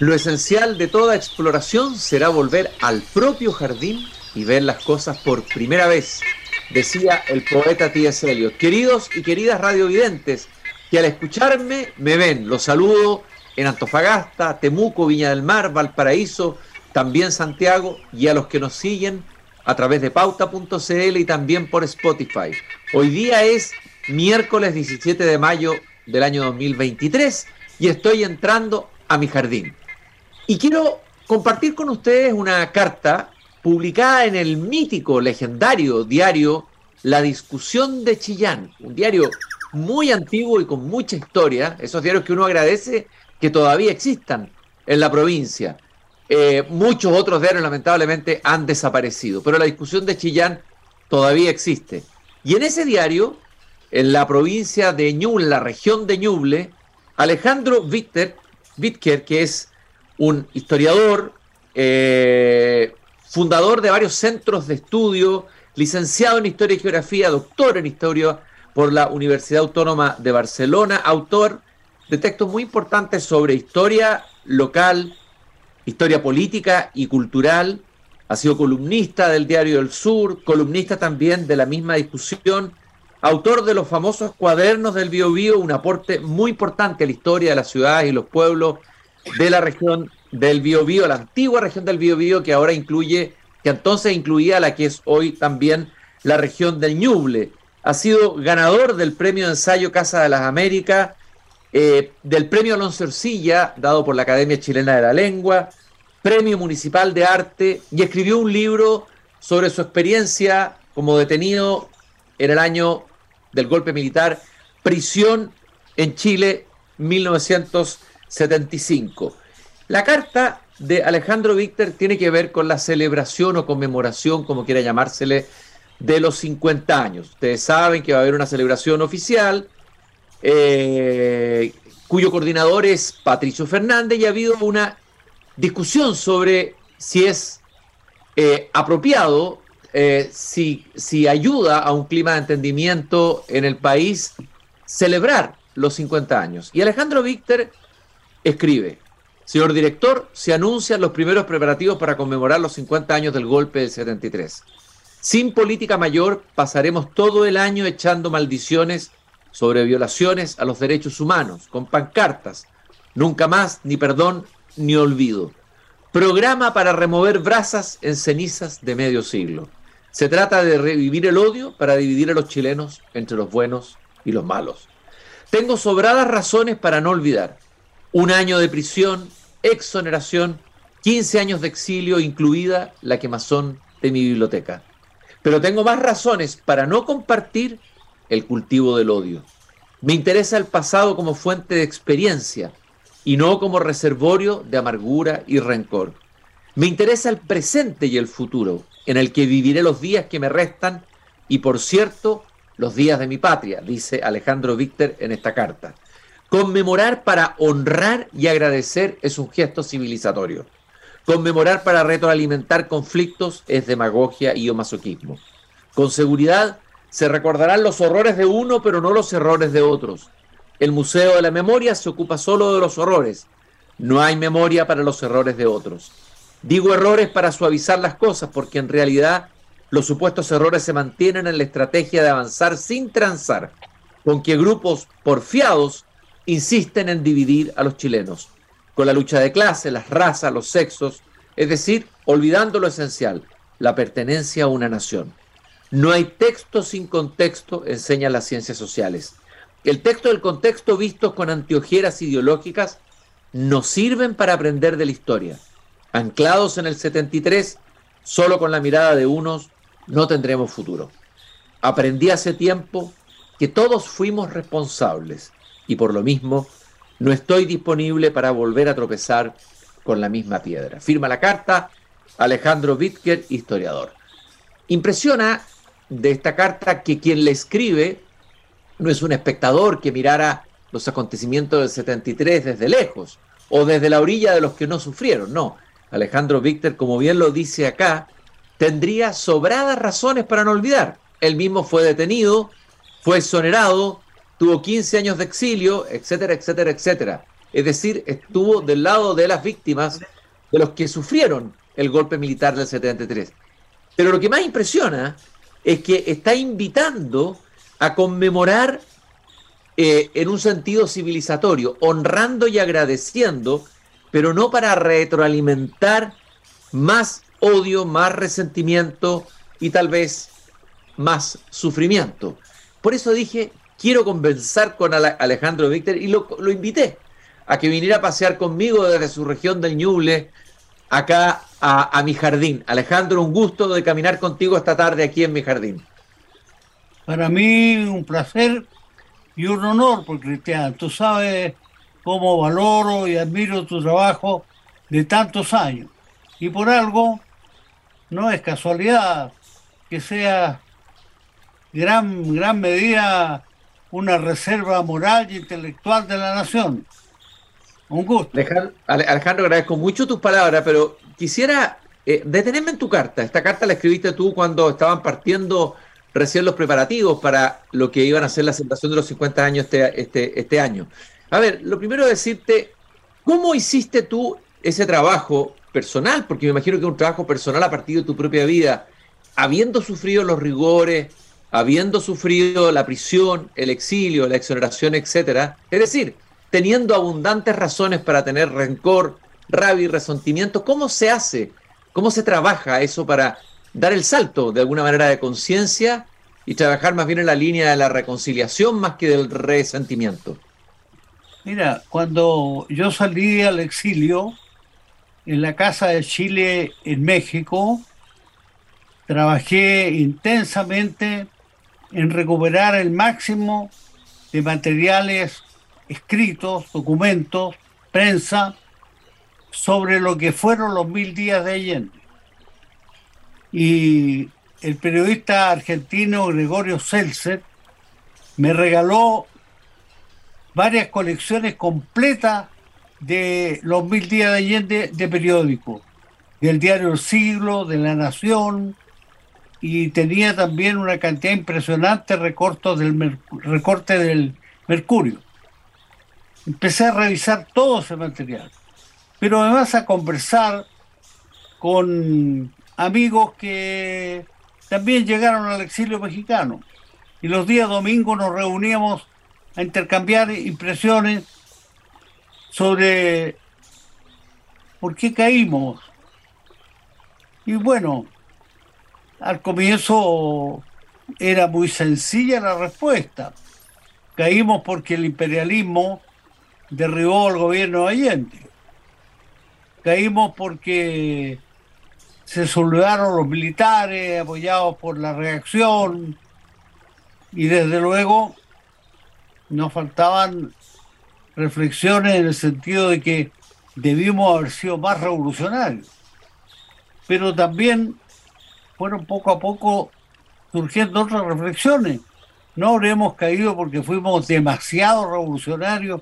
Lo esencial de toda exploración será volver al propio jardín y ver las cosas por primera vez, decía el poeta T.S. Eliot. Queridos y queridas radiovidentes, que al escucharme me ven, los saludo en Antofagasta, Temuco, Viña del Mar, Valparaíso, también Santiago, y a los que nos siguen a través de pauta.cl y también por Spotify. Hoy día es miércoles 17 de mayo del año 2023 y estoy entrando a mi jardín. Y quiero compartir con ustedes una carta publicada en el mítico, legendario diario La Discusión de Chillán, un diario muy antiguo y con mucha historia, esos diarios que uno agradece que todavía existan en la provincia. Eh, muchos otros diarios lamentablemente han desaparecido, pero la discusión de Chillán todavía existe. Y en ese diario, en la provincia de Ñuble, la región de Ñuble, Alejandro Wittker, que es un historiador, eh, fundador de varios centros de estudio, licenciado en Historia y Geografía, doctor en Historia por la Universidad Autónoma de Barcelona, autor de textos muy importantes sobre historia local, historia política y cultural. Ha sido columnista del Diario del Sur, columnista también de la misma discusión, autor de los famosos cuadernos del Biobío, un aporte muy importante a la historia de las ciudades y los pueblos de la región del Biobío, la antigua región del Biobío que ahora incluye, que entonces incluía la que es hoy también la región del Ñuble. Ha sido ganador del premio de ensayo Casa de las Américas, eh, del premio Alonso Ercilla, dado por la Academia Chilena de la Lengua, premio municipal de arte, y escribió un libro sobre su experiencia como detenido en el año del golpe militar, prisión en Chile 1975. La carta de Alejandro Víctor tiene que ver con la celebración o conmemoración, como quiera llamársele, de los 50 años. Ustedes saben que va a haber una celebración oficial, eh, cuyo coordinador es Patricio Fernández, y ha habido una discusión sobre si es eh, apropiado, eh, si, si ayuda a un clima de entendimiento en el país celebrar los 50 años. Y Alejandro Víctor escribe, Señor director, se anuncian los primeros preparativos para conmemorar los 50 años del golpe del 73. Sin política mayor, pasaremos todo el año echando maldiciones sobre violaciones a los derechos humanos, con pancartas, nunca más, ni perdón, ni olvido. Programa para remover brasas en cenizas de medio siglo. Se trata de revivir el odio para dividir a los chilenos entre los buenos y los malos. Tengo sobradas razones para no olvidar. Un año de prisión, exoneración, 15 años de exilio, incluida la quemazón de mi biblioteca. Pero tengo más razones para no compartir el cultivo del odio. Me interesa el pasado como fuente de experiencia y no como reservorio de amargura y rencor. Me interesa el presente y el futuro, en el que viviré los días que me restan y, por cierto, los días de mi patria, dice Alejandro Víctor en esta carta. Conmemorar para honrar y agradecer es un gesto civilizatorio. Conmemorar para retroalimentar conflictos es demagogia y masoquismo. Con seguridad se recordarán los horrores de uno, pero no los errores de otros. El Museo de la Memoria se ocupa solo de los horrores. No hay memoria para los errores de otros. Digo errores para suavizar las cosas, porque en realidad los supuestos errores se mantienen en la estrategia de avanzar sin transar, con que grupos porfiados insisten en dividir a los chilenos, con la lucha de clase, las razas, los sexos, es decir, olvidando lo esencial, la pertenencia a una nación. No hay texto sin contexto, enseñan las ciencias sociales. El texto del contexto vistos con antiojeras ideológicas nos sirven para aprender de la historia. Anclados en el 73, solo con la mirada de unos, no tendremos futuro. Aprendí hace tiempo que todos fuimos responsables y por lo mismo no estoy disponible para volver a tropezar con la misma piedra. Firma la carta Alejandro Wittker, historiador. Impresiona de esta carta que quien le escribe no es un espectador que mirara los acontecimientos del 73 desde lejos o desde la orilla de los que no sufrieron, no. Alejandro Víctor, como bien lo dice acá, tendría sobradas razones para no olvidar. Él mismo fue detenido, fue exonerado, tuvo 15 años de exilio, etcétera, etcétera, etcétera. es decir, estuvo del lado de las víctimas, de los que sufrieron el golpe militar del 73. Pero lo que más impresiona es que está invitando a conmemorar eh, en un sentido civilizatorio, honrando y agradeciendo, pero no para retroalimentar más odio, más resentimiento y tal vez más sufrimiento. Por eso dije, quiero conversar con Alejandro Víctor y lo, lo, invité a que viniera a pasear conmigo desde su región del Ñuble acá a, mi jardín. Alejandro, un gusto de caminar contigo esta tarde aquí en mi jardín. Para mí un placer y un honor, porque Cristian, tú sabes cómo valoro y admiro tu trabajo de tantos años. Y por algo, no es casualidad que sea gran, gran medida una reserva moral y intelectual de la nación. Un gusto. Alejandro, agradezco mucho tus palabras, pero quisiera eh, detenerme en tu carta. Esta carta la escribiste tú cuando estaban partiendo recién los preparativos para lo que iban a ser la celebración de los 50 años este, este, este año. A ver, lo primero decirte, ¿cómo hiciste tú ese trabajo personal? Porque me imagino que es un trabajo personal a partir de tu propia vida, habiendo sufrido los rigores, habiendo sufrido la prisión, el exilio, la exoneración, etcétera. Es decir, teniendo abundantes razones para tener rencor, rabia y resentimiento, ¿cómo se hace? ¿Cómo se trabaja eso para dar el salto de alguna manera de conciencia y trabajar más bien en la línea de la reconciliación más que del resentimiento? Mira, cuando yo salí al exilio en la Casa de Chile en México, trabajé intensamente en recuperar el máximo de materiales escritos, documentos, prensa, sobre lo que fueron los mil días de Allende. Y el periodista argentino Gregorio Seltzer me regaló varias colecciones completas de los mil días de Allende de periódico, del diario El Siglo, de La Nación, y tenía también una cantidad impresionante de del recorte del Mercurio. Empecé a revisar todo ese material, pero además a conversar con amigos que también llegaron al exilio mexicano. Y los días domingos nos reuníamos a intercambiar impresiones sobre por qué caímos. Y bueno, al comienzo era muy sencilla la respuesta. Caímos porque el imperialismo derribó al gobierno de Allende. Caímos porque se soldaron los militares apoyados por la reacción y desde luego nos faltaban reflexiones en el sentido de que debimos haber sido más revolucionarios. Pero también fueron poco a poco surgiendo otras reflexiones. No habremos caído porque fuimos demasiado revolucionarios,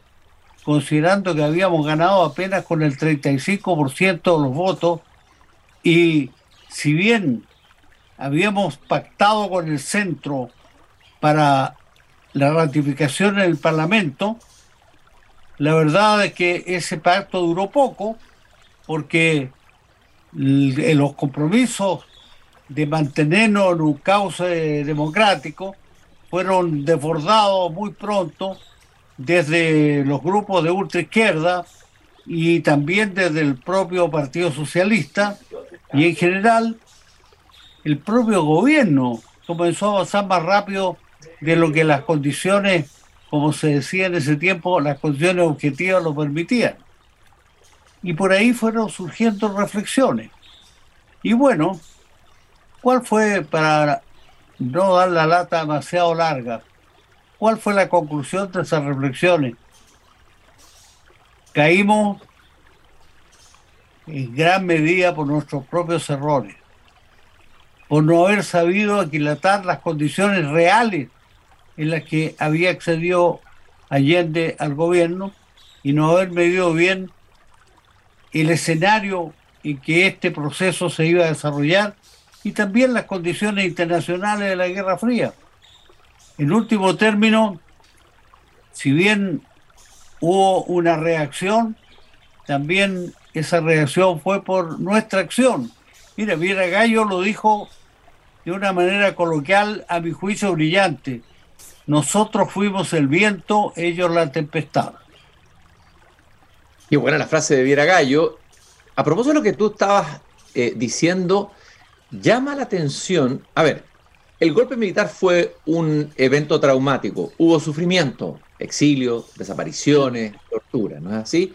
considerando que habíamos ganado apenas con el 35% de los votos y si bien habíamos pactado con el centro para la ratificación en el Parlamento, la verdad es que ese pacto duró poco porque los compromisos de mantenernos en un cauce democrático fueron desbordados muy pronto desde los grupos de ultraizquierda y también desde el propio Partido Socialista y en general el propio gobierno comenzó a avanzar más rápido de lo que las condiciones, como se decía en ese tiempo, las condiciones objetivas lo permitían. Y por ahí fueron surgiendo reflexiones. Y bueno, ¿cuál fue, para no dar la lata demasiado larga, cuál fue la conclusión de esas reflexiones? Caímos en gran medida por nuestros propios errores, por no haber sabido aquilatar las condiciones reales en las que había accedido Allende al gobierno y no haber medido bien el escenario en que este proceso se iba a desarrollar y también las condiciones internacionales de la Guerra Fría. En último término, si bien hubo una reacción, también esa reacción fue por nuestra acción. Mira, Viera Gallo lo dijo de una manera coloquial, a mi juicio brillante. Nosotros fuimos el viento, ellos la tempestad. Y buena la frase de Viera Gallo. A propósito de lo que tú estabas eh, diciendo, llama la atención. A ver, el golpe militar fue un evento traumático. Hubo sufrimiento, exilio, desapariciones, tortura, ¿no es así?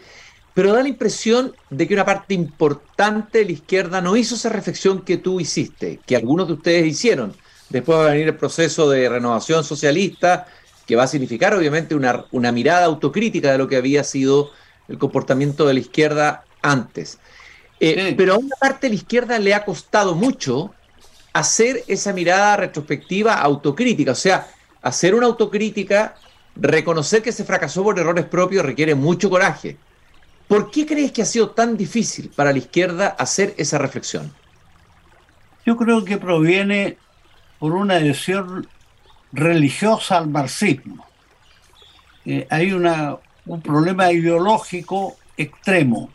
Pero da la impresión de que una parte importante de la izquierda no hizo esa reflexión que tú hiciste, que algunos de ustedes hicieron. Después va a venir el proceso de renovación socialista, que va a significar obviamente una, una mirada autocrítica de lo que había sido el comportamiento de la izquierda antes. Eh, pero a una parte de la izquierda le ha costado mucho hacer esa mirada retrospectiva autocrítica, o sea, hacer una autocrítica, reconocer que se fracasó por errores propios requiere mucho coraje. ¿Por qué crees que ha sido tan difícil para la izquierda hacer esa reflexión? Yo creo que proviene por una adhesión religiosa al marxismo. Eh, hay una, un problema ideológico extremo.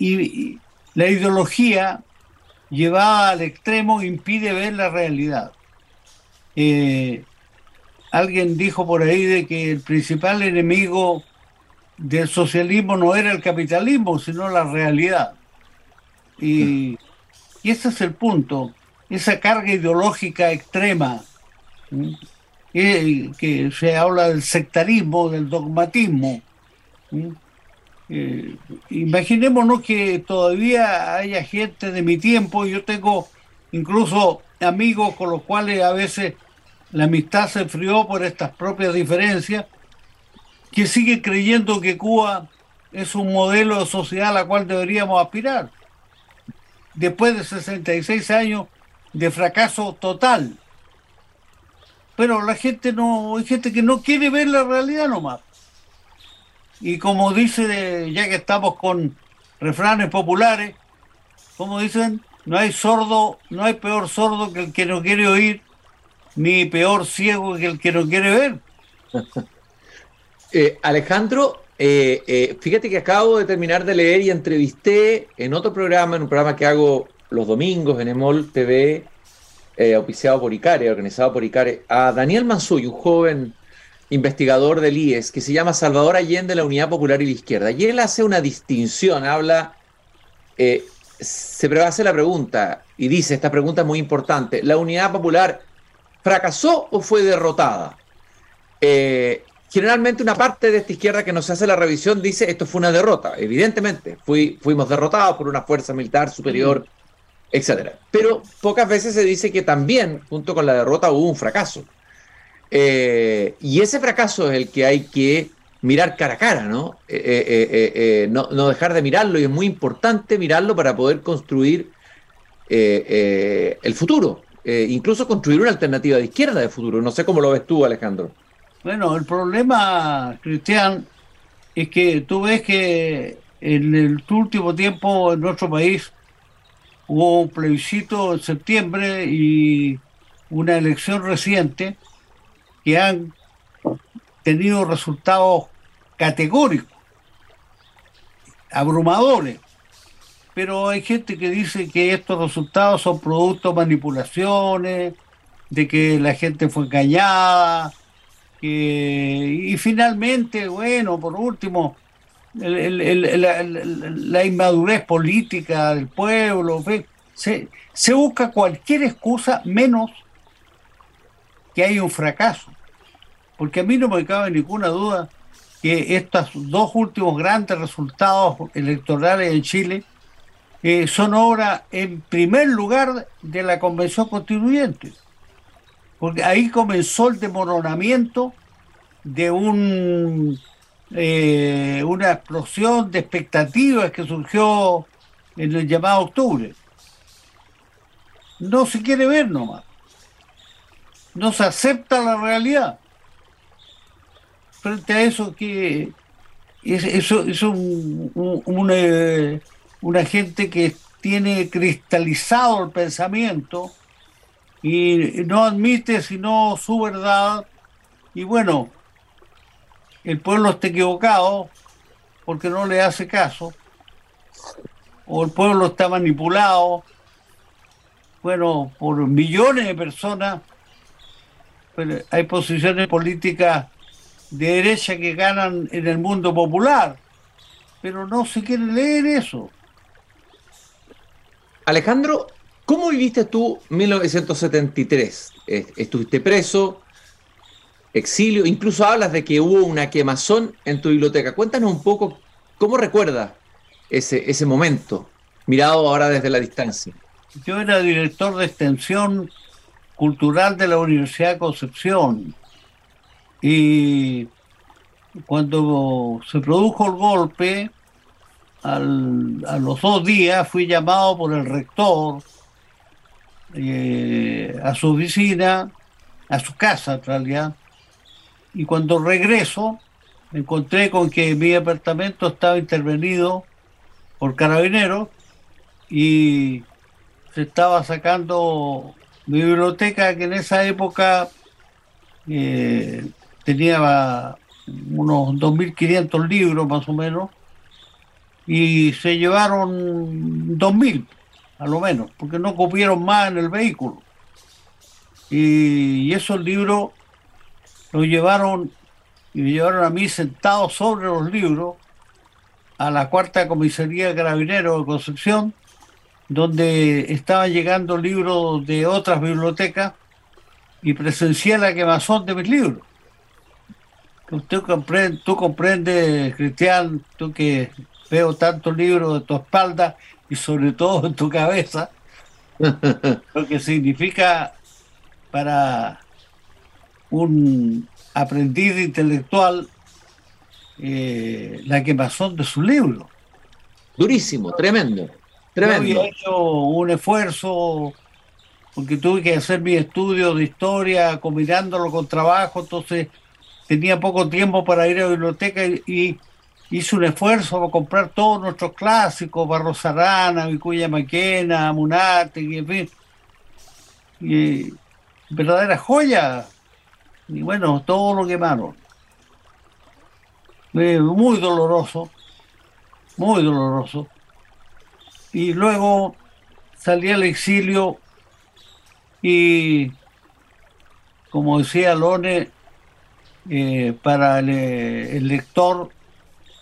Y, la ideología llevada al extremo impide ver la realidad. Eh, alguien dijo por ahí de que el principal enemigo del socialismo no era el capitalismo, sino la realidad. Y, y ese es el punto, esa carga ideológica extrema que se habla del sectarismo, del dogmatismo. Eh, imaginémonos que todavía haya gente de mi tiempo, yo tengo incluso amigos con los cuales a veces la amistad se enfrió por estas propias diferencias, que sigue creyendo que Cuba es un modelo de sociedad a la cual deberíamos aspirar. Después de 66 años de fracaso total pero la gente no, hay gente que no quiere ver la realidad nomás. Y como dice, ya que estamos con refranes populares, como dicen, no hay sordo, no hay peor sordo que el que no quiere oír, ni peor ciego que el que no quiere ver. Eh, Alejandro, eh, eh, fíjate que acabo de terminar de leer y entrevisté en otro programa, en un programa que hago los domingos en Emol TV, eh, auspiciado por ICARE, organizado por ICARE, a Daniel Mansuy, un joven investigador del IES, que se llama Salvador Allende, la Unidad Popular y la Izquierda. Y él hace una distinción, habla, eh, se hace la pregunta, y dice, esta pregunta es muy importante, ¿la Unidad Popular fracasó o fue derrotada? Eh, generalmente una parte de esta izquierda que nos hace la revisión dice, esto fue una derrota, evidentemente, fuimos derrotados por una fuerza militar superior etcétera. Pero pocas veces se dice que también, junto con la derrota, hubo un fracaso. Eh, y ese fracaso es el que hay que mirar cara a cara, ¿no? Eh, eh, no, no, dejar de mirarlo y es muy importante mirarlo para poder construir el futuro, incluso construir una alternativa de izquierda de futuro. No sé cómo lo ves tú, Alejandro. Bueno, el problema, Cristian, es que tú ves que en el último tiempo en nuestro país hubo un plebiscito en septiembre y una elección reciente que han tenido resultados categóricos, abrumadores. Pero hay gente que dice que estos resultados son producto de manipulaciones, de que la gente fue engañada, y finalmente, bueno, por último, la, inmadurez política del pueblo, se, se busca cualquier excusa menos que hay un fracaso. Porque a mí no me cabe ninguna duda que estos dos últimos grandes resultados electorales en Chile eh, son obra, en primer lugar, de la Convención Constituyente. Porque ahí comenzó el demoronamiento de un eh, una explosión de expectativas que surgió en el llamado octubre. No se quiere ver nomás. No se acepta la realidad. Frente a eso que es, eso es un, una, una gente que tiene cristalizado el pensamiento y no admite sino su verdad y bueno, el pueblo está equivocado porque no le hace caso, o el pueblo está manipulado, bueno, por millones de personas, hay posiciones políticas de derecha que ganan en el mundo popular, pero no se quiere leer eso. Alejandro, ¿cómo viviste tú 1973? Estuviste preso, exilio, incluso hablas de que hubo una quemazón en tu biblioteca. Cuéntanos un poco cómo recuerdas ese, ese momento, mirado ahora desde la distancia. Yo era director de extensión cultural de la Universidad de Concepción. Y cuando se produjo el golpe, a los dos días fui llamado por el rector eh, a su oficina, a su casa en realidad, y cuando regreso me encontré con que mi apartamento estaba intervenido por carabineros y se estaba sacando biblioteca que en esa época eh, tenía unos 2.500 libros más o menos y se llevaron 2.000 a lo menos porque no cupieron más en el vehículo. Y, esos libros los llevaron y me llevaron a mí sentado sobre los libros a la cuarta comisaría de carabineros de Concepción donde estaban llegando libros de otras bibliotecas y presencié la quemazón de mis libros. Usted comprende, tú comprendes, Cristian, tú que veo tantos libros de tu espalda y sobre todo en tu cabeza, lo que significa para un aprendiz intelectual eh, la quemazón de su libro. Durísimo, tremendo. Yo había hecho un esfuerzo porque tuve que hacer mi estudio de historia combinándolo con trabajo, entonces tenía poco tiempo para ir a la biblioteca y, hice un esfuerzo para comprar todos nuestros clásicos, Barros Arana, Vicuña Maquena, Munate, en fin. Y, verdadera joya. Y bueno, todo lo quemaron. Muy doloroso, muy doloroso y luego salí al exilio y, como decía Lone, eh, para el, lector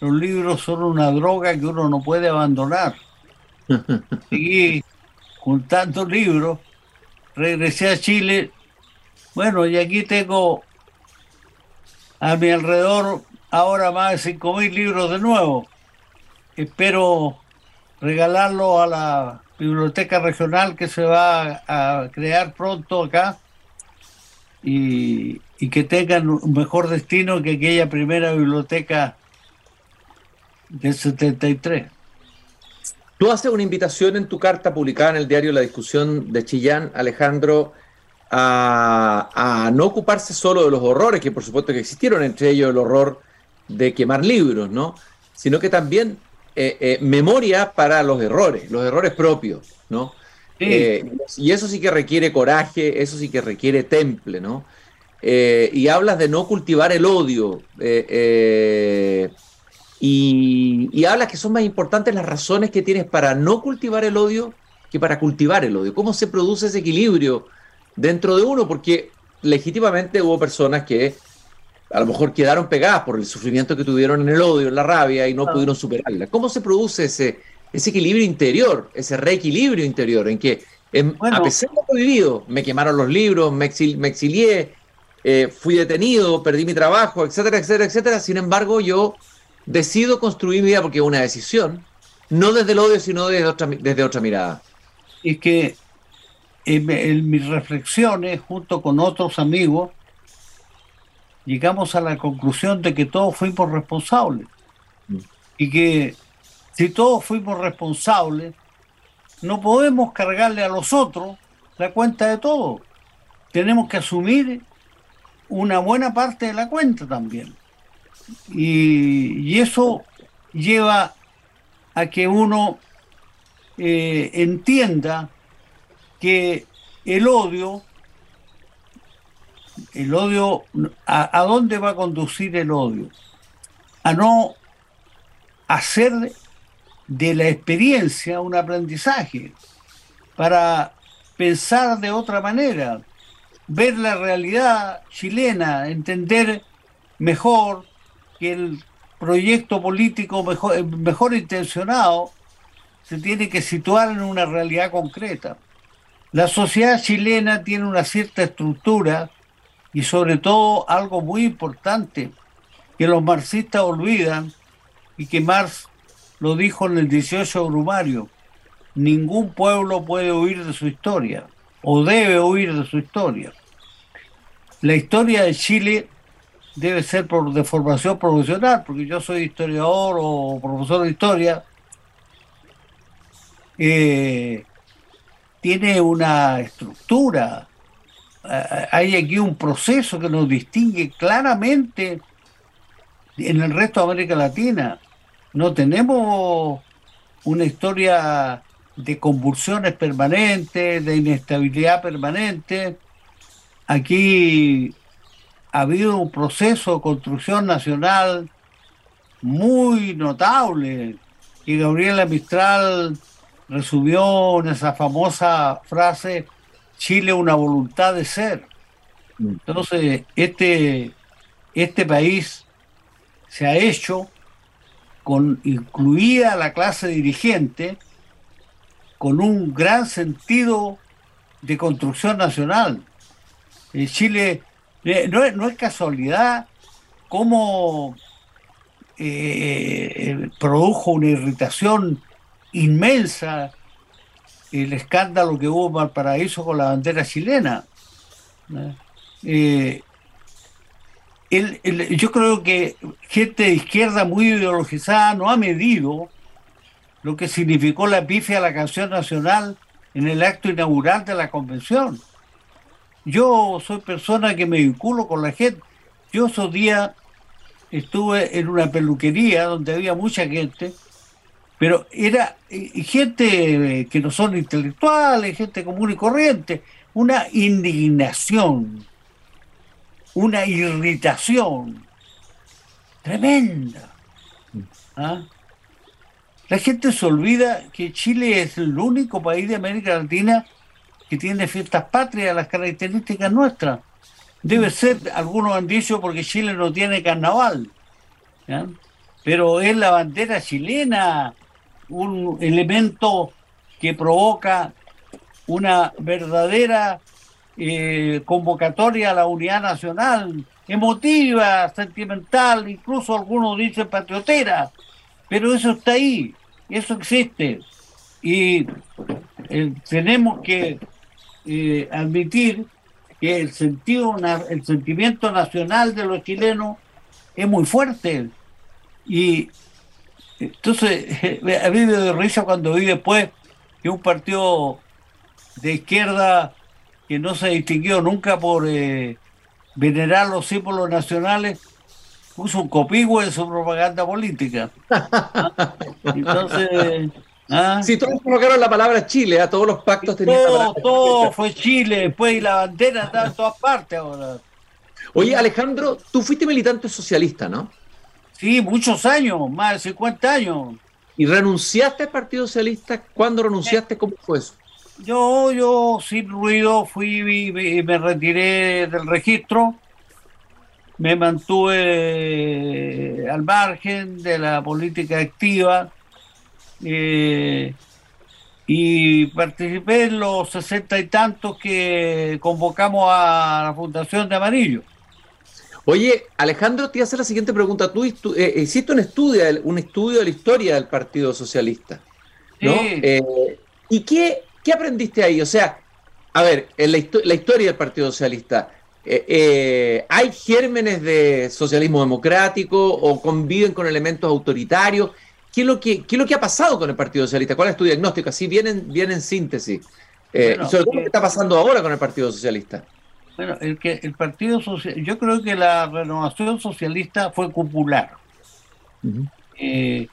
los libros son una droga que uno no puede abandonar. Seguí juntando libros, regresé a Chile, bueno, y aquí tengo a mi alrededor ahora más de 5.000 libros de nuevo. Espero regalarlo a la biblioteca regional que se va a crear pronto acá y, que tengan un mejor destino que aquella primera biblioteca del 73. Tú haces una invitación en tu carta publicada en el diario La Discusión de Chillán, Alejandro, a, a, no ocuparse solo de los horrores, que por supuesto que existieron, entre ellos el horror de quemar libros, ¿no? Sino que también eh, eh, memoria para los errores, los errores propios, ¿no? Eh, y eso sí que requiere coraje, eso sí que requiere temple, ¿no? y hablas de no cultivar el odio. Y, y, hablas que son más importantes las razones que tienes para no cultivar el odio que para cultivar el odio. ¿Cómo se produce ese equilibrio dentro de uno? Porque legítimamente hubo personas que a lo mejor quedaron pegadas por el sufrimiento que tuvieron en el odio, en la rabia y no ah. pudieron superarla. ¿Cómo se produce ese, ese equilibrio interior, ese reequilibrio interior en que a pesar de lo vivido, me quemaron los libros, me, exilié, eh, fui detenido, perdí mi trabajo, etcétera, etcétera, etcétera. Sin embargo, yo decido construir mi vida porque es una decisión, no desde el odio, sino desde otra, desde otra mirada. Y que en mis reflexiones, junto con otros amigos, llegamos a la conclusión de que todos fuimos responsables. Y que si todos fuimos responsables, no podemos cargarle a los otros la cuenta de todo. Tenemos que asumir una buena parte de la cuenta también. Y, eso lleva a que uno eh, entienda que el odio el odio, ¿a, dónde va a conducir el odio? a no hacer de la experiencia un aprendizaje, para pensar de otra manera, ver la realidad chilena, entender mejor que el proyecto político mejor, mejor intencionado se tiene que situar en una realidad concreta. La sociedad chilena tiene una cierta estructura y sobre todo algo muy importante que los marxistas olvidan y que Marx lo dijo en el 18 Brumario, ningún pueblo puede huir de su historia o debe huir de su historia. La historia de Chile debe ser por de formación profesional, porque yo soy historiador o profesor de historia, eh, tiene una estructura, hay aquí un proceso que nos distingue claramente en el resto de América Latina. No tenemos una historia de convulsiones permanentes, de inestabilidad permanente. Aquí ha habido un proceso de construcción nacional muy notable y Gabriela Mistral resumió en esa famosa frase Chile una voluntad de ser. Mm. Entonces, este, este país se ha hecho con incluida la clase dirigente con un gran sentido de construcción nacional. En Chile eh, no, es, casualidad cómo eh, produjo una irritación inmensa el escándalo que hubo en Valparaíso con la bandera chilena. Eh, yo creo que gente de izquierda muy ideologizada no ha medido lo que significó la pifia a la canción nacional en el acto inaugural de la convención. Yo soy persona que me vinculo con la gente. Yo esos días estuve en una peluquería donde había mucha gente, pero era gente que no son intelectuales, gente común y corriente, una indignación, una irritación tremenda. ¿Ah? La gente se olvida que Chile es el único país de América Latina que tiene fiestas patrias, las características nuestras. Debe ser, algunos han dicho, porque Chile no tiene carnaval. Pero es la bandera chilena un elemento que provoca una verdadera eh, convocatoria a la unidad nacional, emotiva, sentimental, incluso algunos dicen patriotera, pero eso está ahí, eso existe. Y eh, tenemos que eh, admitir que el el sentimiento nacional de los chilenos es muy fuerte. Y entonces, a mí me dio risa cuando vi después que un partido de izquierda que no se distinguió nunca por eh, venerar los símbolos nacionales, puso un copigüe en su propaganda política. Entonces... ¿ah? Sí, todos colocaron la palabra Chile, a ¿ah? todos los pactos tenían Todo, todo fue Chile, después y la bandera está en todas partes ahora. Oye, Alejandro, tú fuiste militante socialista, ¿no? Sí, muchos años, más de 50 años. ¿Y renunciaste al Partido Socialista? ¿Cuándo renunciaste? ¿Cómo fue eso? Yo, yo sin ruido fui y me retiré del registro, me mantuve al margen de la política activa eh, y participé en los sesenta y tantos que convocamos a la Fundación de Amarillo. Oye, Alejandro, te voy a hacer la siguiente pregunta. Tú eh, hiciste un estudio, un estudio de la historia del Partido Socialista, ¿no? Eh, ¿Y qué, qué, aprendiste ahí? O sea, a ver, en la, historia del Partido Socialista, eh, ¿hay gérmenes de socialismo democrático o conviven con elementos autoritarios? ¿Qué es, lo que, ¿Qué es lo que ha pasado con el Partido Socialista? ¿Cuál es tu diagnóstico? Así vienen, viene en síntesis. y sobre todo, ¿qué está pasando ahora con el Partido Socialista? Bueno, el que el Partido Social, yo creo que la renovación socialista fue popular. Eh,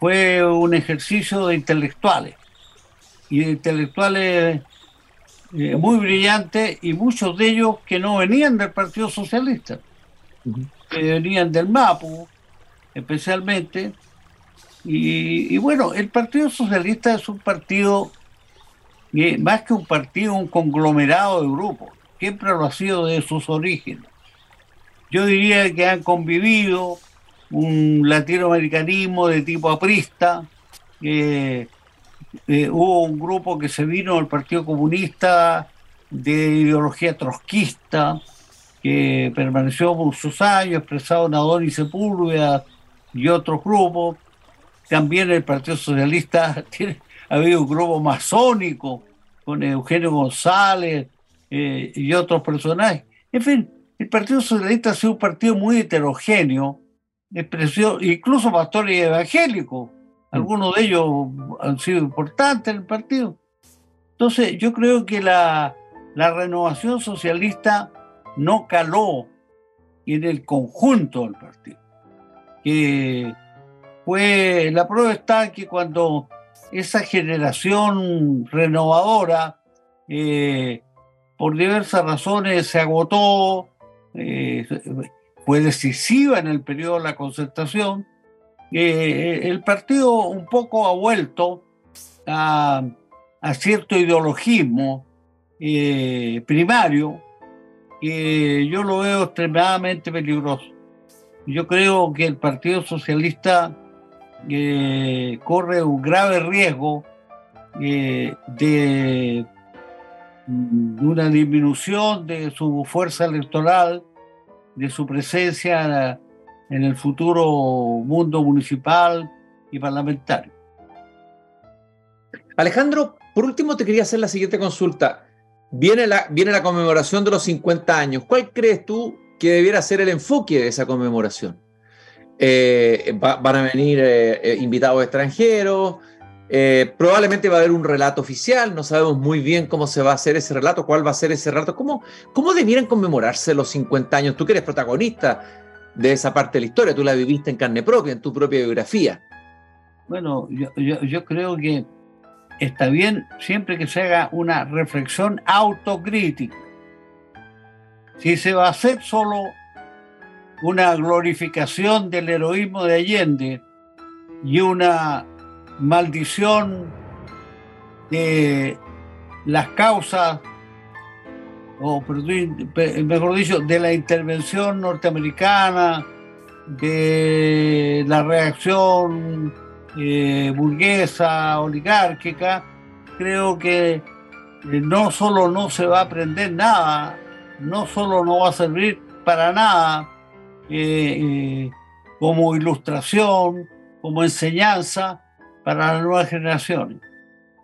fue un ejercicio de intelectuales y de intelectuales eh, muy brillantes y muchos de ellos que no venían del Partido Socialista, que venían del MAPU, especialmente. Y, bueno, el Partido Socialista es un partido, más que un partido, un conglomerado de grupos. Siempre lo ha sido de sus orígenes. Yo diría que han convivido un latinoamericanismo de tipo aprista. Eh, hubo un grupo que se vino del Partido Comunista de ideología trotskista, que permaneció por sus años, expresado en Adonis Sepúlveda y otros grupos. También el Partido Socialista ha habido un grupo masónico con Eugenio González eh, y otros personajes. En fin, el Partido Socialista ha sido un partido muy heterogéneo, incluso pastores evangélicos. Mm. Algunos de ellos han sido importantes en el partido. Entonces, yo creo que la, la renovación socialista no caló en el conjunto del partido. Que fue, la prueba está que cuando esa generación renovadora, eh, por diversas razones, se agotó, eh, fue decisiva en el periodo de la concertación, eh, el partido un poco ha vuelto a, cierto ideologismo primario que yo lo veo extremadamente peligroso. Yo creo que el Partido Socialista eh, corre un grave riesgo eh, de, una disminución de su fuerza electoral, de su presencia en el futuro mundo municipal y parlamentario. Alejandro, por último te quería hacer la siguiente consulta. Viene la, viene la conmemoración de los 50 años. ¿Cuál crees tú que debiera ser el enfoque de esa conmemoración? Eh, van a venir eh, eh, invitados extranjeros, probablemente va a haber un relato oficial, no sabemos muy bien cómo se va a hacer ese relato, cuál va a ser ese relato, cómo, cómo debieran conmemorarse los 50 años. Tú que eres protagonista de esa parte de la historia, tú la viviste en carne propia, en tu propia biografía. Bueno, yo, yo creo que está bien siempre que se haga una reflexión autocrítica. Si se va a hacer solo una glorificación del heroísmo de Allende y una maldición de las causas, o mejor dicho, de la intervención norteamericana, de la reacción eh, burguesa, oligárquica, creo que eh, no solo no se va a aprender nada, no solo no va a servir para nada eh, como ilustración, como enseñanza para las nuevas generaciones.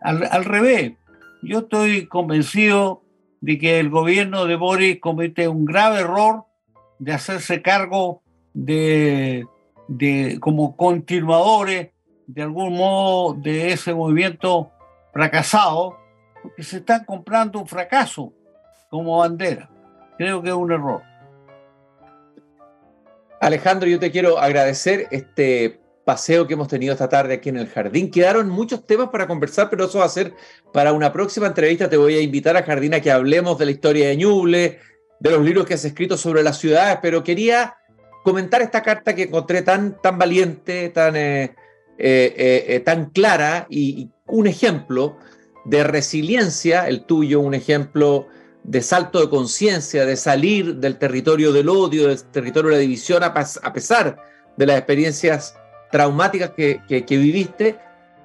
Al, revés, yo estoy convencido de que el gobierno de Boris comete un grave error de hacerse cargo de, de como continuadores de algún modo de ese movimiento fracasado, porque se están comprando un fracaso como bandera. Creo que es un error. Alejandro, yo te quiero agradecer este paseo que hemos tenido esta tarde aquí en el jardín. Quedaron muchos temas para conversar, pero eso va a ser para una próxima entrevista. Te voy a invitar a Jardín a que hablemos de la historia de Ñuble, de los libros que has escrito sobre las ciudades, pero quería comentar esta carta que encontré tan, tan valiente, tan, eh, eh, eh, eh, tan clara y, un ejemplo de resiliencia, el tuyo, un ejemplo de salto de conciencia, de salir del territorio del odio, del territorio de la división, a, pesar de las experiencias traumáticas que, viviste,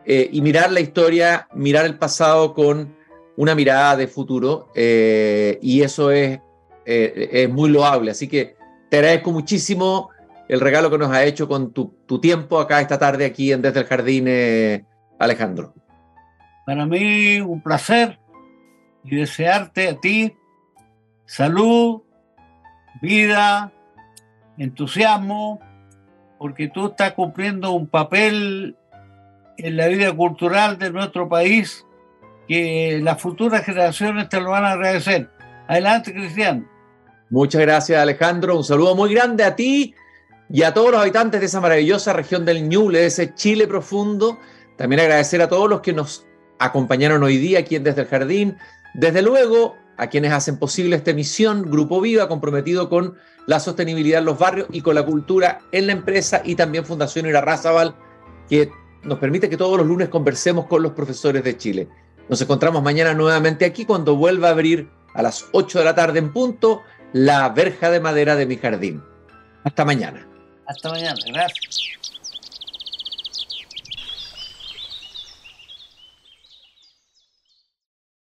y mirar la historia, mirar el pasado con una mirada de futuro, y eso es, es muy loable. Así que te agradezco muchísimo el regalo que nos ha hecho con tu, tiempo acá esta tarde aquí en Desde el Jardín, eh, Alejandro. Para mí un placer y desearte a ti salud, vida, entusiasmo, porque tú estás cumpliendo un papel en la vida cultural de nuestro país que las futuras generaciones te lo van a agradecer. Adelante, Cristian. Muchas gracias, Alejandro. Un saludo muy grande a ti y a todos los habitantes de esa maravillosa región del Ñuble, de ese Chile profundo. También agradecer a todos los que nos acompañaron hoy día aquí en Desde el Jardín. Desde luego, a quienes hacen posible esta emisión, Grupo Viva, comprometido con la sostenibilidad en los barrios y con la cultura en la empresa, y también Fundación Irarrázaval, que nos permite que todos los lunes conversemos con los profesores de Chile. Nos encontramos mañana nuevamente aquí cuando vuelva a abrir a las 8 de la tarde en punto la verja de madera de mi jardín. Hasta mañana. Hasta mañana, gracias.